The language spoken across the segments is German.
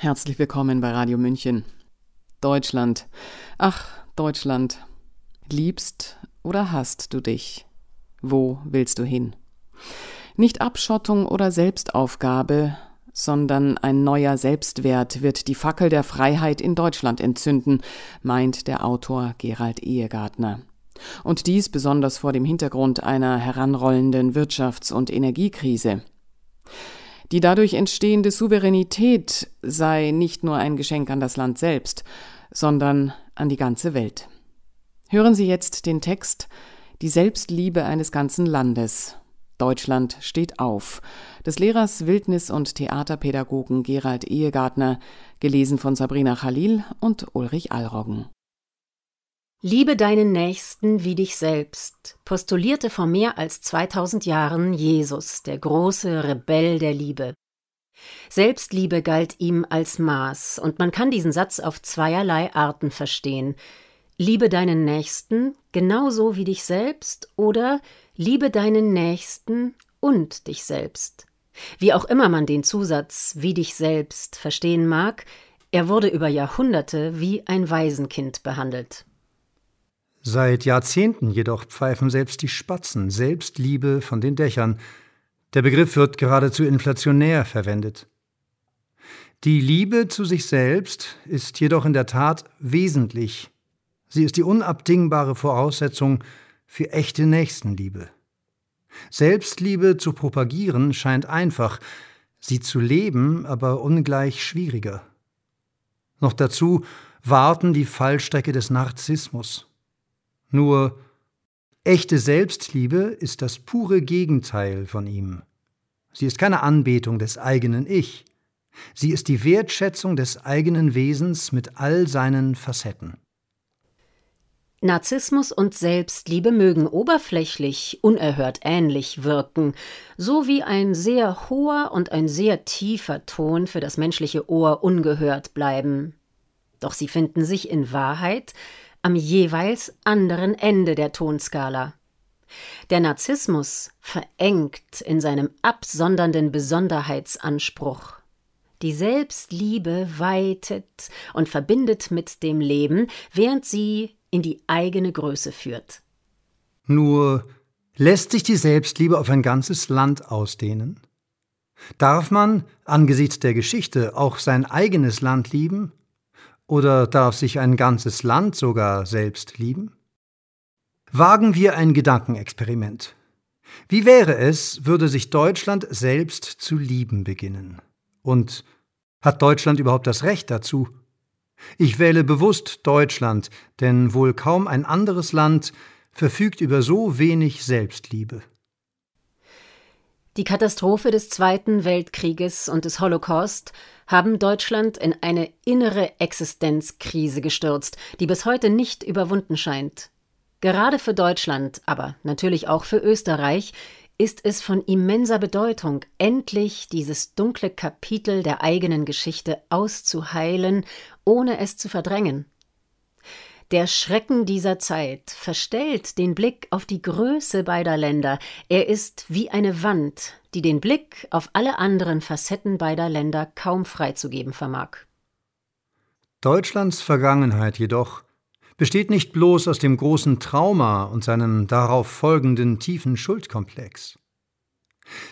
Herzlich willkommen bei Radio München. Deutschland. Ach, Deutschland. Liebst oder hasst du dich? Wo willst du hin? Nicht Abschottung oder Selbstaufgabe, sondern ein neuer Selbstwert wird die Fackel der Freiheit in Deutschland entzünden, meint der Autor Gerald Ehegartner. Und dies besonders vor dem Hintergrund einer heranrollenden Wirtschafts- und Energiekrise. Die dadurch entstehende Souveränität sei nicht nur ein Geschenk an das Land selbst, sondern an die ganze Welt. Hören Sie jetzt den Text Die Selbstliebe eines ganzen Landes. Deutschland steht auf. Des Lehrers Wildnis- und Theaterpädagogen Gerald Ehegartner, gelesen von Sabrina Khalil und Ulrich Allroggen. Liebe deinen Nächsten wie dich selbst, postulierte vor mehr als 2000 Jahren Jesus, der große Rebell der Liebe. Selbstliebe galt ihm als Maß, und man kann diesen Satz auf zweierlei Arten verstehen. Liebe deinen Nächsten genauso wie dich selbst oder liebe deinen Nächsten und dich selbst. Wie auch immer man den Zusatz wie dich selbst verstehen mag, er wurde über Jahrhunderte wie ein Waisenkind behandelt. Seit Jahrzehnten jedoch pfeifen selbst die Spatzen Selbstliebe von den Dächern. Der Begriff wird geradezu inflationär verwendet. Die Liebe zu sich selbst ist jedoch in der Tat wesentlich. Sie ist die unabdingbare Voraussetzung für echte Nächstenliebe. Selbstliebe zu propagieren scheint einfach, sie zu leben aber ungleich schwieriger. Noch dazu warten die Fallstrecke des Narzissmus. Nur echte Selbstliebe ist das pure Gegenteil von ihm. Sie ist keine Anbetung des eigenen Ich. Sie ist die Wertschätzung des eigenen Wesens mit all seinen Facetten. Narzissmus und Selbstliebe mögen oberflächlich unerhört ähnlich wirken, so wie ein sehr hoher und ein sehr tiefer Ton für das menschliche Ohr ungehört bleiben. Doch sie finden sich in Wahrheit am jeweils anderen Ende der Tonskala. Der Narzissmus verengt in seinem absondernden Besonderheitsanspruch. Die Selbstliebe weitet und verbindet mit dem Leben, während sie in die eigene Größe führt. Nur lässt sich die Selbstliebe auf ein ganzes Land ausdehnen? Darf man angesichts der Geschichte auch sein eigenes Land lieben oder darf sich ein ganzes Land sogar selbst lieben? Wagen wir ein Gedankenexperiment. Wie wäre es, würde sich Deutschland selbst zu lieben beginnen? Und hat Deutschland überhaupt das Recht dazu? Ich wähle bewusst Deutschland, denn wohl kaum ein anderes Land verfügt über so wenig Selbstliebe. Die Katastrophe des Zweiten Weltkrieges und des Holocaust haben Deutschland in eine innere Existenzkrise gestürzt, die bis heute nicht überwunden scheint. Gerade für Deutschland, aber natürlich auch für Österreich, ist es von immenser Bedeutung, endlich dieses dunkle Kapitel der eigenen Geschichte auszuheilen, ohne es zu verdrängen. Der Schrecken dieser Zeit verstellt den Blick auf die Größe beider Länder. Er ist wie eine Wand, die den Blick auf alle anderen Facetten beider Länder kaum freizugeben vermag. Deutschlands Vergangenheit jedoch besteht nicht bloß aus dem großen Trauma und seinem darauf folgenden tiefen Schuldkomplex.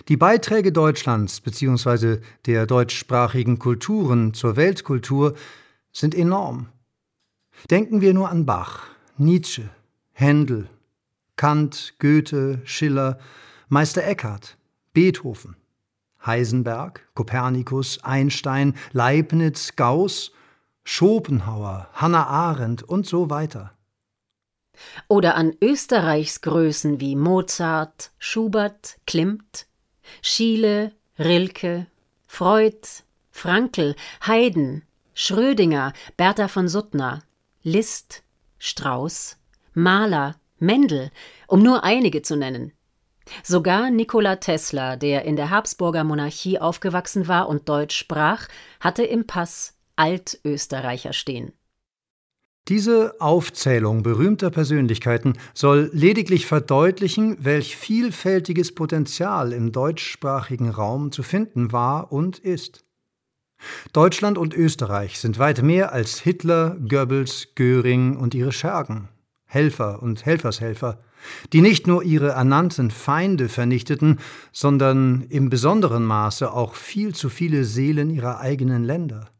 Die Beiträge Deutschlands bzw. der deutschsprachigen Kulturen zur Weltkultur sind enorm. Denken wir nur an Bach, Nietzsche, Händel, Kant, Goethe, Schiller, Meister Eckhart, Beethoven, Heisenberg, Kopernikus, Einstein, Leibniz, Gauss, Schopenhauer, Hannah Arendt und so weiter. Oder an Österreichs Größen wie Mozart, Schubert, Klimt, Schiele, Rilke, Freud, Frankl, Haydn, Schrödinger, Bertha von Suttner, Liszt, Strauß, Mahler, Mendel, um nur einige zu nennen. Sogar Nikola Tesla, der in der Habsburger Monarchie aufgewachsen war und Deutsch sprach, hatte im Pass Altösterreicher stehen. Diese Aufzählung berühmter Persönlichkeiten soll lediglich verdeutlichen, welch vielfältiges Potenzial im deutschsprachigen Raum zu finden war und ist. Deutschland und Österreich sind weit mehr als Hitler, Goebbels, Göring und ihre Schergen, Helfer und Helfershelfer, die nicht nur ihre ernannten Feinde vernichteten, sondern im besonderen Maße auch viel zu viele Seelen ihrer eigenen Länder.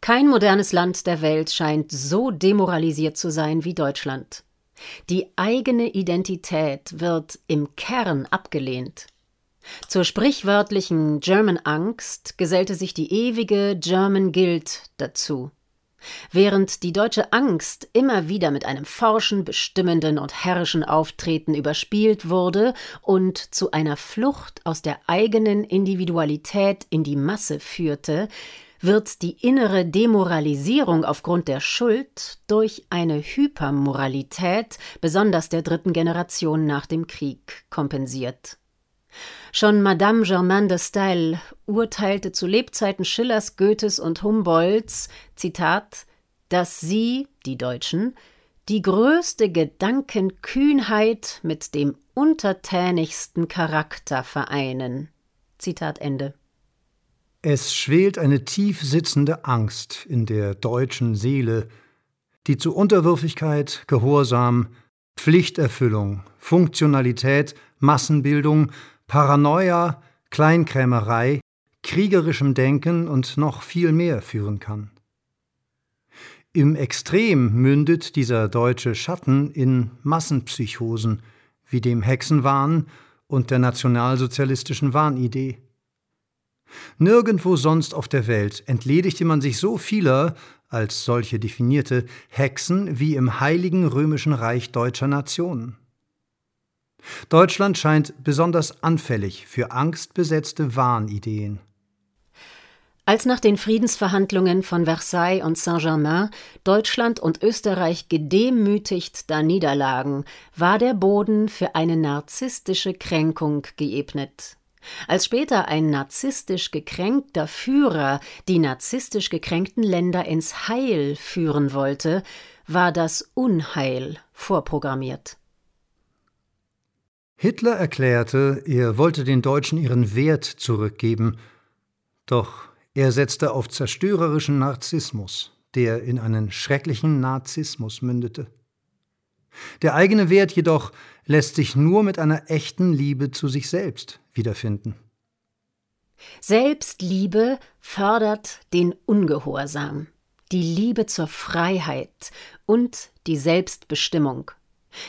Kein modernes Land der Welt scheint so demoralisiert zu sein wie Deutschland. Die eigene Identität wird im Kern abgelehnt. Zur sprichwörtlichen German Angst gesellte sich die ewige German Guilt dazu. Während die deutsche Angst immer wieder mit einem forschen, bestimmenden und herrischen Auftreten überspielt wurde und zu einer Flucht aus der eigenen Individualität in die Masse führte, wird die innere Demoralisierung aufgrund der Schuld durch eine Hypermoralität, besonders der dritten Generation nach dem Krieg, kompensiert. Schon Madame Germaine de Staël urteilte zu Lebzeiten Schillers, Goethes und Humboldts, Zitat, dass sie, die Deutschen, die größte Gedankenkühnheit mit dem untertänigsten Charakter vereinen. Zitat Ende. Es schwelt eine tief sitzende Angst in der deutschen Seele, die zu Unterwürfigkeit, Gehorsam, Pflichterfüllung, Funktionalität, Massenbildung, Paranoia, Kleinkrämerei, kriegerischem Denken und noch viel mehr führen kann. Im Extrem mündet dieser deutsche Schatten in Massenpsychosen wie dem Hexenwahn und der nationalsozialistischen Wahnidee. Nirgendwo sonst auf der Welt entledigte man sich so vieler, als solche definierte, Hexen wie im Heiligen Römischen Reich deutscher Nationen. Deutschland scheint besonders anfällig für angstbesetzte Wahnideen. Als nach den Friedensverhandlungen von Versailles und Saint-Germain Deutschland und Österreich gedemütigt da niederlagen, war der Boden für eine narzisstische Kränkung geebnet. Als später ein narzisstisch gekränkter Führer die narzisstisch gekränkten Länder ins Heil führen wollte, war das Unheil vorprogrammiert. Hitler erklärte, er wollte den Deutschen ihren Wert zurückgeben, doch er setzte auf zerstörerischen Narzissmus, der in einen schrecklichen Narzissmus mündete. Der eigene Wert jedoch lässt sich nur mit einer echten Liebe zu sich selbst wiederfinden. Selbstliebe fördert den Ungehorsam, die Liebe zur Freiheit und die Selbstbestimmung.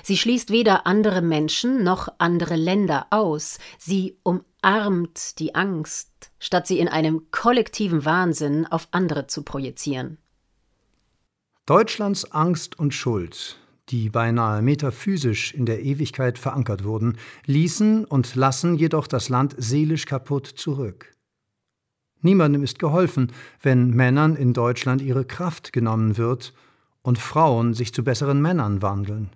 Sie schließt weder andere Menschen noch andere Länder aus, sie umarmt die Angst, statt sie in einem kollektiven Wahnsinn auf andere zu projizieren. Deutschlands Angst und Schuld, die beinahe metaphysisch in der Ewigkeit verankert wurden, ließen und lassen jedoch das Land seelisch kaputt zurück. Niemandem ist geholfen, wenn Männern in Deutschland ihre Kraft genommen wird und Frauen sich zu besseren Männern wandeln.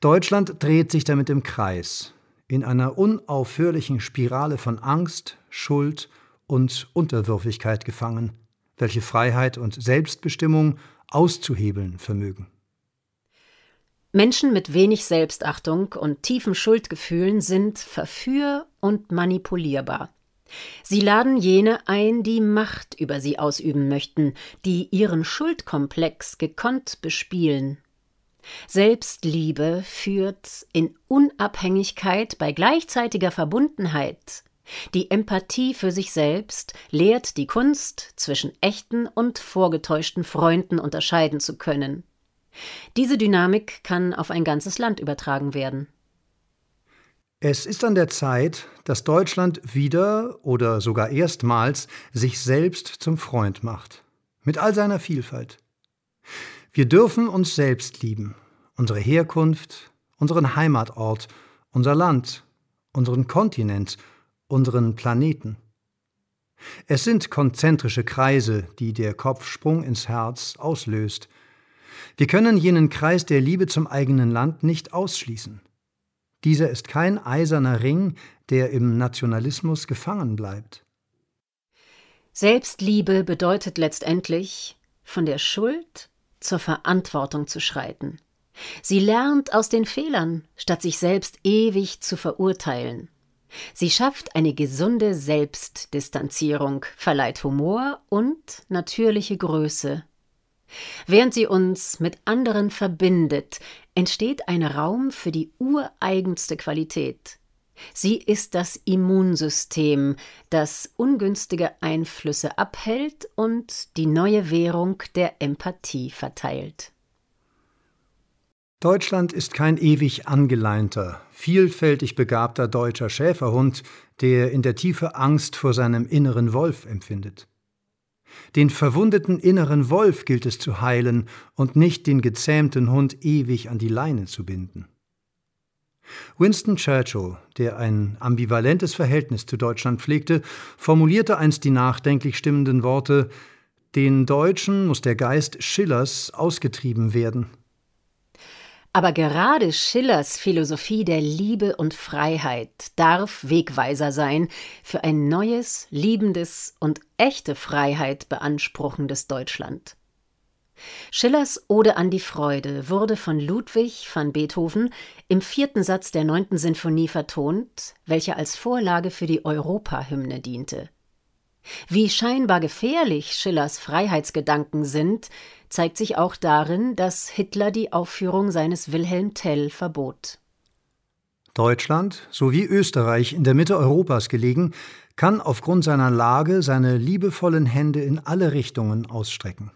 Deutschland dreht sich damit im Kreis, in einer unaufhörlichen Spirale von Angst, Schuld und Unterwürfigkeit gefangen, welche Freiheit und Selbstbestimmung auszuhebeln vermögen. Menschen mit wenig Selbstachtung und tiefen Schuldgefühlen sind verführ- und manipulierbar. Sie laden jene ein, die Macht über sie ausüben möchten, die ihren Schuldkomplex gekonnt bespielen Selbstliebe führt in Unabhängigkeit bei gleichzeitiger Verbundenheit. Die Empathie für sich selbst lehrt die Kunst, zwischen echten und vorgetäuschten Freunden unterscheiden zu können. Diese Dynamik kann auf ein ganzes Land übertragen werden. Es ist an der Zeit, dass Deutschland wieder oder sogar erstmals sich selbst zum Freund macht, mit all seiner Vielfalt. Wir dürfen uns selbst lieben, unsere Herkunft, unseren Heimatort, unser Land, unseren Kontinent, unseren Planeten. Es sind konzentrische Kreise, die der Kopfsprung ins Herz auslöst. Wir können jenen Kreis der Liebe zum eigenen Land nicht ausschließen. Dieser ist kein eiserner Ring, der im Nationalismus gefangen bleibt. Selbstliebe bedeutet letztendlich, von der Schuld zur Verantwortung zu schreiten. Sie lernt aus den Fehlern, statt sich selbst ewig zu verurteilen. Sie schafft eine gesunde Selbstdistanzierung, verleiht Humor und natürliche Größe. Während sie uns mit anderen verbindet, entsteht ein Raum für die ureigenste Qualität. Sie ist das Immunsystem, das ungünstige Einflüsse abhält und die neue Währung der Empathie verteilt. Deutschland ist kein ewig angeleinter, vielfältig begabter deutscher Schäferhund, der in der Tiefe Angst vor seinem inneren Wolf empfindet. Den verwundeten inneren Wolf gilt es zu heilen und nicht den gezähmten Hund ewig an die Leine zu binden. Winston Churchill, der ein ambivalentes Verhältnis zu Deutschland pflegte, formulierte einst die nachdenklich stimmenden Worte Den Deutschen muss der Geist Schillers ausgetrieben werden. Aber gerade Schillers Philosophie der Liebe und Freiheit darf Wegweiser sein für ein neues, liebendes und echte Freiheit beanspruchendes Deutschland. Schillers Ode an die Freude wurde von Ludwig van Beethoven im vierten Satz der neunten Sinfonie vertont, welche als Vorlage für die Europahymne diente. Wie scheinbar gefährlich Schillers Freiheitsgedanken sind, zeigt sich auch darin, dass Hitler die Aufführung seines Wilhelm Tell verbot. Deutschland sowie Österreich in der Mitte Europas gelegen, kann aufgrund seiner Lage seine liebevollen Hände in alle Richtungen ausstrecken.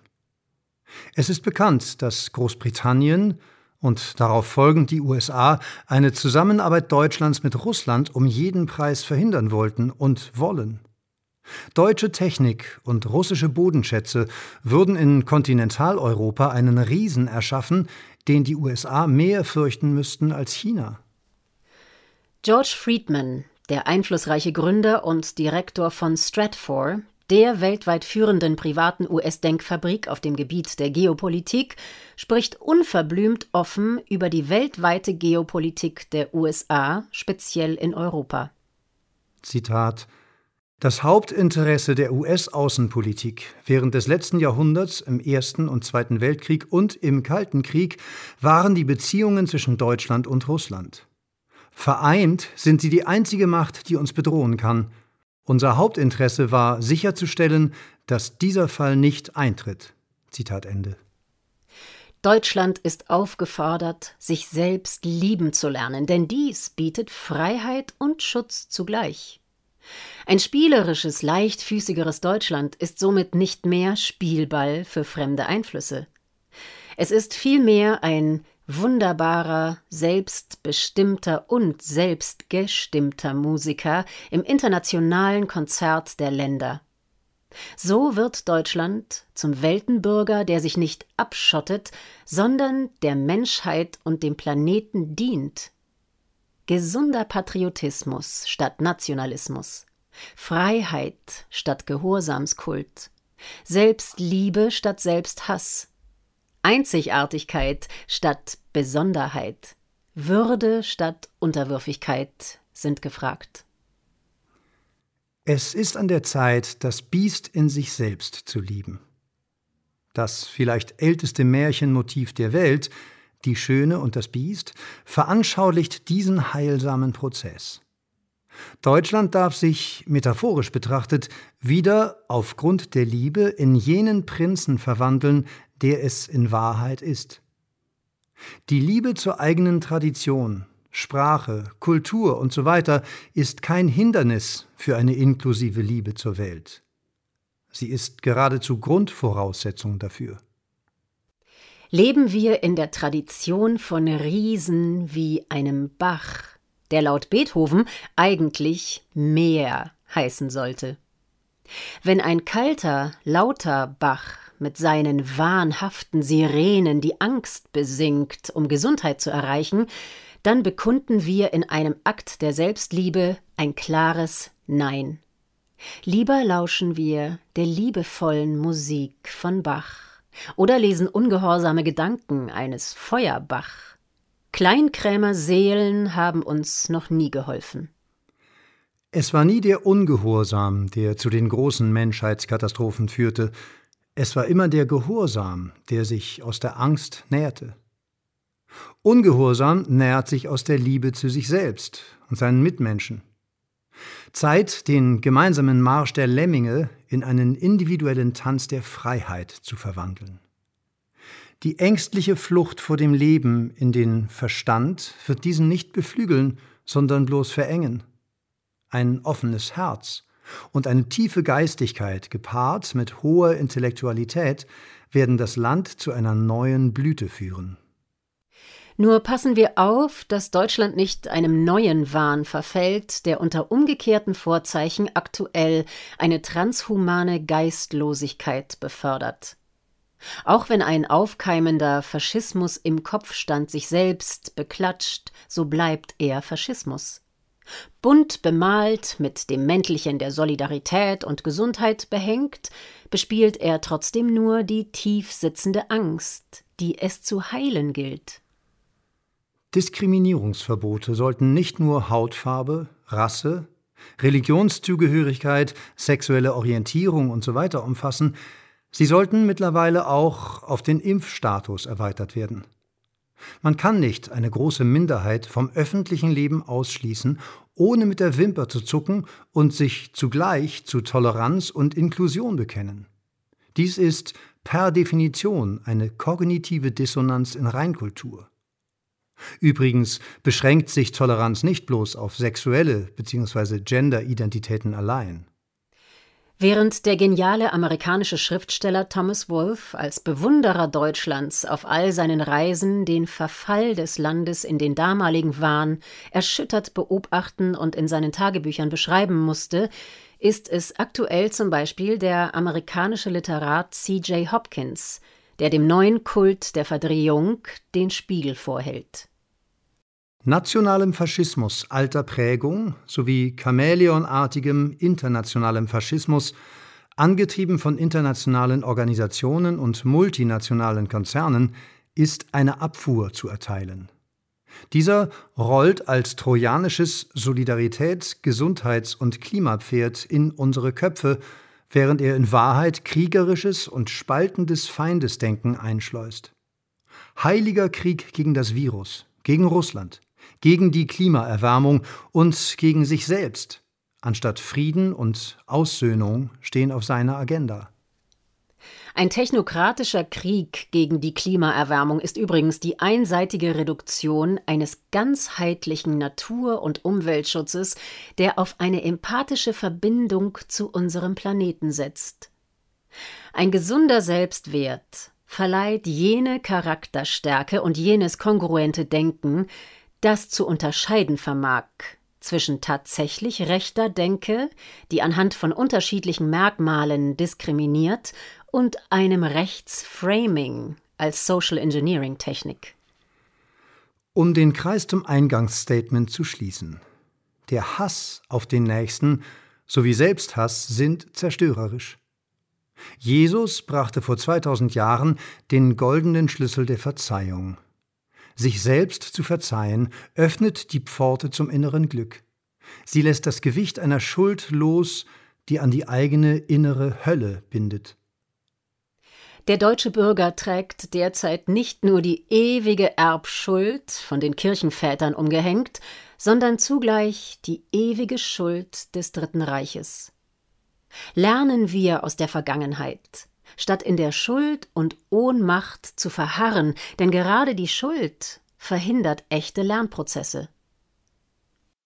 Es ist bekannt, dass Großbritannien und darauf folgend die USA eine Zusammenarbeit Deutschlands mit Russland um jeden Preis verhindern wollten und wollen. Deutsche Technik und russische Bodenschätze würden in Kontinentaleuropa einen Riesen erschaffen, den die USA mehr fürchten müssten als China. George Friedman, der einflussreiche Gründer und Direktor von Stratfor, der weltweit führenden privaten US-Denkfabrik auf dem Gebiet der Geopolitik, spricht unverblümt offen über die weltweite Geopolitik der USA, speziell in Europa. Zitat das Hauptinteresse der US-Außenpolitik während des letzten Jahrhunderts im Ersten und Zweiten Weltkrieg und im Kalten Krieg waren die Beziehungen zwischen Deutschland und Russland. Vereint sind sie die einzige Macht, die uns bedrohen kann. Unser Hauptinteresse war sicherzustellen, dass dieser Fall nicht eintritt. Zitat Ende. Deutschland ist aufgefordert, sich selbst lieben zu lernen, denn dies bietet Freiheit und Schutz zugleich. Ein spielerisches, leichtfüßigeres Deutschland ist somit nicht mehr Spielball für fremde Einflüsse. Es ist vielmehr ein wunderbarer, selbstbestimmter und selbstgestimmter Musiker im internationalen Konzert der Länder. So wird Deutschland zum Weltenbürger, der sich nicht abschottet, sondern der Menschheit und dem Planeten dient. Gesunder Patriotismus statt Nationalismus. Freiheit statt Gehorsamskult. Selbstliebe statt Selbsthass. Einzigartigkeit statt Besonderheit. Würde statt Unterwürfigkeit sind gefragt. Es ist an der Zeit, das Biest in sich selbst zu lieben. Das vielleicht älteste Märchenmotiv der Welt die Schöne und das Biest, veranschaulicht diesen heilsamen Prozess. Deutschland darf sich, metaphorisch betrachtet, wieder aufgrund der Liebe in jenen Prinzen verwandeln, der es in Wahrheit ist. Die Liebe zur eigenen Tradition, Sprache, Kultur usw. So ist kein Hindernis für eine inklusive Liebe zur Welt. Sie ist geradezu Grundvoraussetzung dafür leben wir in der Tradition von Riesen wie einem Bach, der laut Beethoven eigentlich Meer heißen sollte. Wenn ein kalter, lauter Bach mit seinen wahnhaften Sirenen die Angst besingt, um Gesundheit zu erreichen, dann bekunden wir in einem Akt der Selbstliebe ein klares Nein. Lieber lauschen wir der liebevollen Musik von Bach oder lesen ungehorsame Gedanken eines Feuerbach. Kleinkrämer Seelen haben uns noch nie geholfen. Es war nie der Ungehorsam, der zu den großen Menschheitskatastrophen führte, es war immer der Gehorsam, der sich aus der Angst näherte. Ungehorsam nährt sich aus der Liebe zu sich selbst und seinen Mitmenschen. Zeit, den gemeinsamen Marsch der Lemminge in einen individuellen Tanz der Freiheit zu verwandeln. Die ängstliche Flucht vor dem Leben in den Verstand wird diesen nicht beflügeln, sondern bloß verengen. Ein offenes Herz und eine tiefe Geistigkeit gepaart mit hoher Intellektualität werden das Land zu einer neuen Blüte führen. Nur passen wir auf, dass Deutschland nicht einem neuen Wahn verfällt, der unter umgekehrten Vorzeichen aktuell eine transhumane Geistlosigkeit befördert. Auch wenn ein aufkeimender Faschismus im Kopfstand sich selbst beklatscht, so bleibt er Faschismus. Bunt bemalt, mit dem Mäntelchen der Solidarität und Gesundheit behängt, bespielt er trotzdem nur die tief sitzende Angst, die es zu heilen gilt. Diskriminierungsverbote sollten nicht nur Hautfarbe, Rasse, Religionszugehörigkeit, sexuelle Orientierung usw. So umfassen, sie sollten mittlerweile auch auf den Impfstatus erweitert werden. Man kann nicht eine große Minderheit vom öffentlichen Leben ausschließen, ohne mit der Wimper zu zucken und sich zugleich zu Toleranz und Inklusion bekennen. Dies ist per Definition eine kognitive Dissonanz in Reinkultur. Übrigens beschränkt sich Toleranz nicht bloß auf sexuelle bzw. Gender-Identitäten allein. Während der geniale amerikanische Schriftsteller Thomas Wolfe als Bewunderer Deutschlands auf all seinen Reisen den Verfall des Landes in den damaligen Wahn erschüttert beobachten und in seinen Tagebüchern beschreiben musste, ist es aktuell zum Beispiel der amerikanische Literat C.J. Hopkins, der dem neuen Kult der Verdrehung den Spiegel vorhält. Nationalem Faschismus alter Prägung sowie chamäleonartigem internationalem Faschismus, angetrieben von internationalen Organisationen und multinationalen Konzernen, ist eine Abfuhr zu erteilen. Dieser rollt als trojanisches Solidaritäts-, Gesundheits- und Klimapferd in unsere Köpfe, während er in Wahrheit kriegerisches und spaltendes Feindesdenken einschleust. Heiliger Krieg gegen das Virus, gegen Russland, gegen die Klimaerwärmung und gegen sich selbst, anstatt Frieden und Aussöhnung stehen auf seiner Agenda. Ein technokratischer Krieg gegen die Klimaerwärmung ist übrigens die einseitige Reduktion eines ganzheitlichen Natur- und Umweltschutzes, der auf eine empathische Verbindung zu unserem Planeten setzt. Ein gesunder Selbstwert verleiht jene Charakterstärke und jenes kongruente Denken, das zu unterscheiden vermag zwischen tatsächlich rechter Denke, die anhand von unterschiedlichen Merkmalen diskriminiert, und einem Rechtsframing als Social Engineering Technik. Um den Kreis zum Eingangsstatement zu schließen. Der Hass auf den Nächsten sowie Selbsthass sind zerstörerisch. Jesus brachte vor 2000 Jahren den goldenen Schlüssel der Verzeihung. Sich selbst zu verzeihen, öffnet die Pforte zum inneren Glück. Sie lässt das Gewicht einer Schuld los, die an die eigene innere Hölle bindet. Der deutsche Bürger trägt derzeit nicht nur die ewige Erbschuld, von den Kirchenvätern umgehängt, sondern zugleich die ewige Schuld des Dritten Reiches. Lernen wir aus der Vergangenheit, statt in der Schuld und Ohnmacht zu verharren, denn gerade die Schuld verhindert echte Lernprozesse.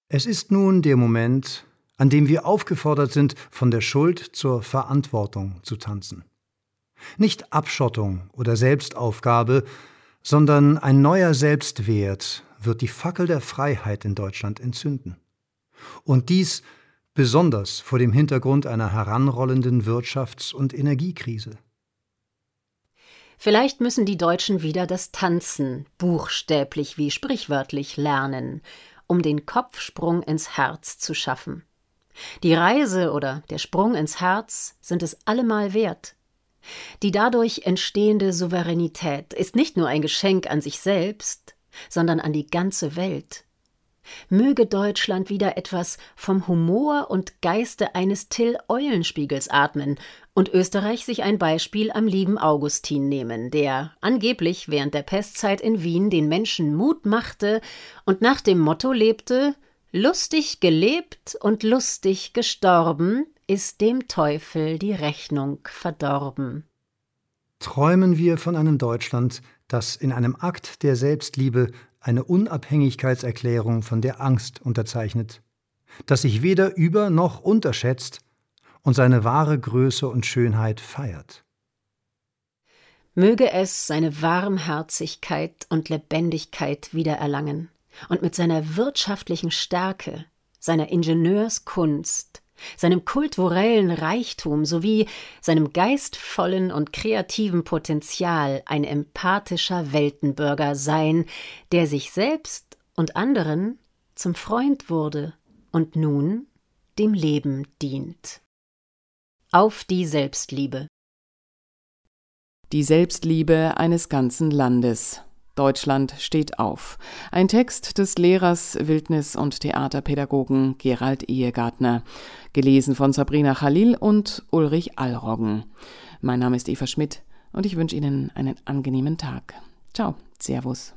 Es ist nun der Moment, an dem wir aufgefordert sind, von der Schuld zur Verantwortung zu tanzen. Nicht Abschottung oder Selbstaufgabe, sondern ein neuer Selbstwert wird die Fackel der Freiheit in Deutschland entzünden. Und dies besonders vor dem Hintergrund einer heranrollenden Wirtschafts- und Energiekrise. Vielleicht müssen die Deutschen wieder das Tanzen, buchstäblich wie sprichwörtlich, lernen, um den Kopfsprung ins Herz zu schaffen. Die Reise oder der Sprung ins Herz sind es allemal wert. Die dadurch entstehende Souveränität ist nicht nur ein Geschenk an sich selbst, sondern an die ganze Welt. Möge Deutschland wieder etwas vom Humor und Geiste eines Till Eulenspiegels atmen und Österreich sich ein Beispiel am lieben Augustin nehmen, der angeblich während der Pestzeit in Wien den Menschen Mut machte und nach dem Motto lebte Lustig gelebt und lustig gestorben, ist dem Teufel die Rechnung verdorben. Träumen wir von einem Deutschland, das in einem Akt der Selbstliebe eine Unabhängigkeitserklärung von der Angst unterzeichnet, das sich weder über noch unterschätzt und seine wahre Größe und Schönheit feiert. Möge es seine Warmherzigkeit und Lebendigkeit wiedererlangen und mit seiner wirtschaftlichen Stärke, seiner Ingenieurskunst, seinem kulturellen Reichtum sowie seinem geistvollen und kreativen Potenzial ein empathischer Weltenbürger sein, der sich selbst und anderen zum Freund wurde und nun dem Leben dient. Auf die Selbstliebe. Die Selbstliebe eines ganzen Landes. Deutschland steht auf. Ein Text des Lehrers, Wildnis- und Theaterpädagogen Gerald Ehegartner, gelesen von Sabrina Khalil und Ulrich Allroggen. Mein Name ist Eva Schmidt und ich wünsche Ihnen einen angenehmen Tag. Ciao, Servus.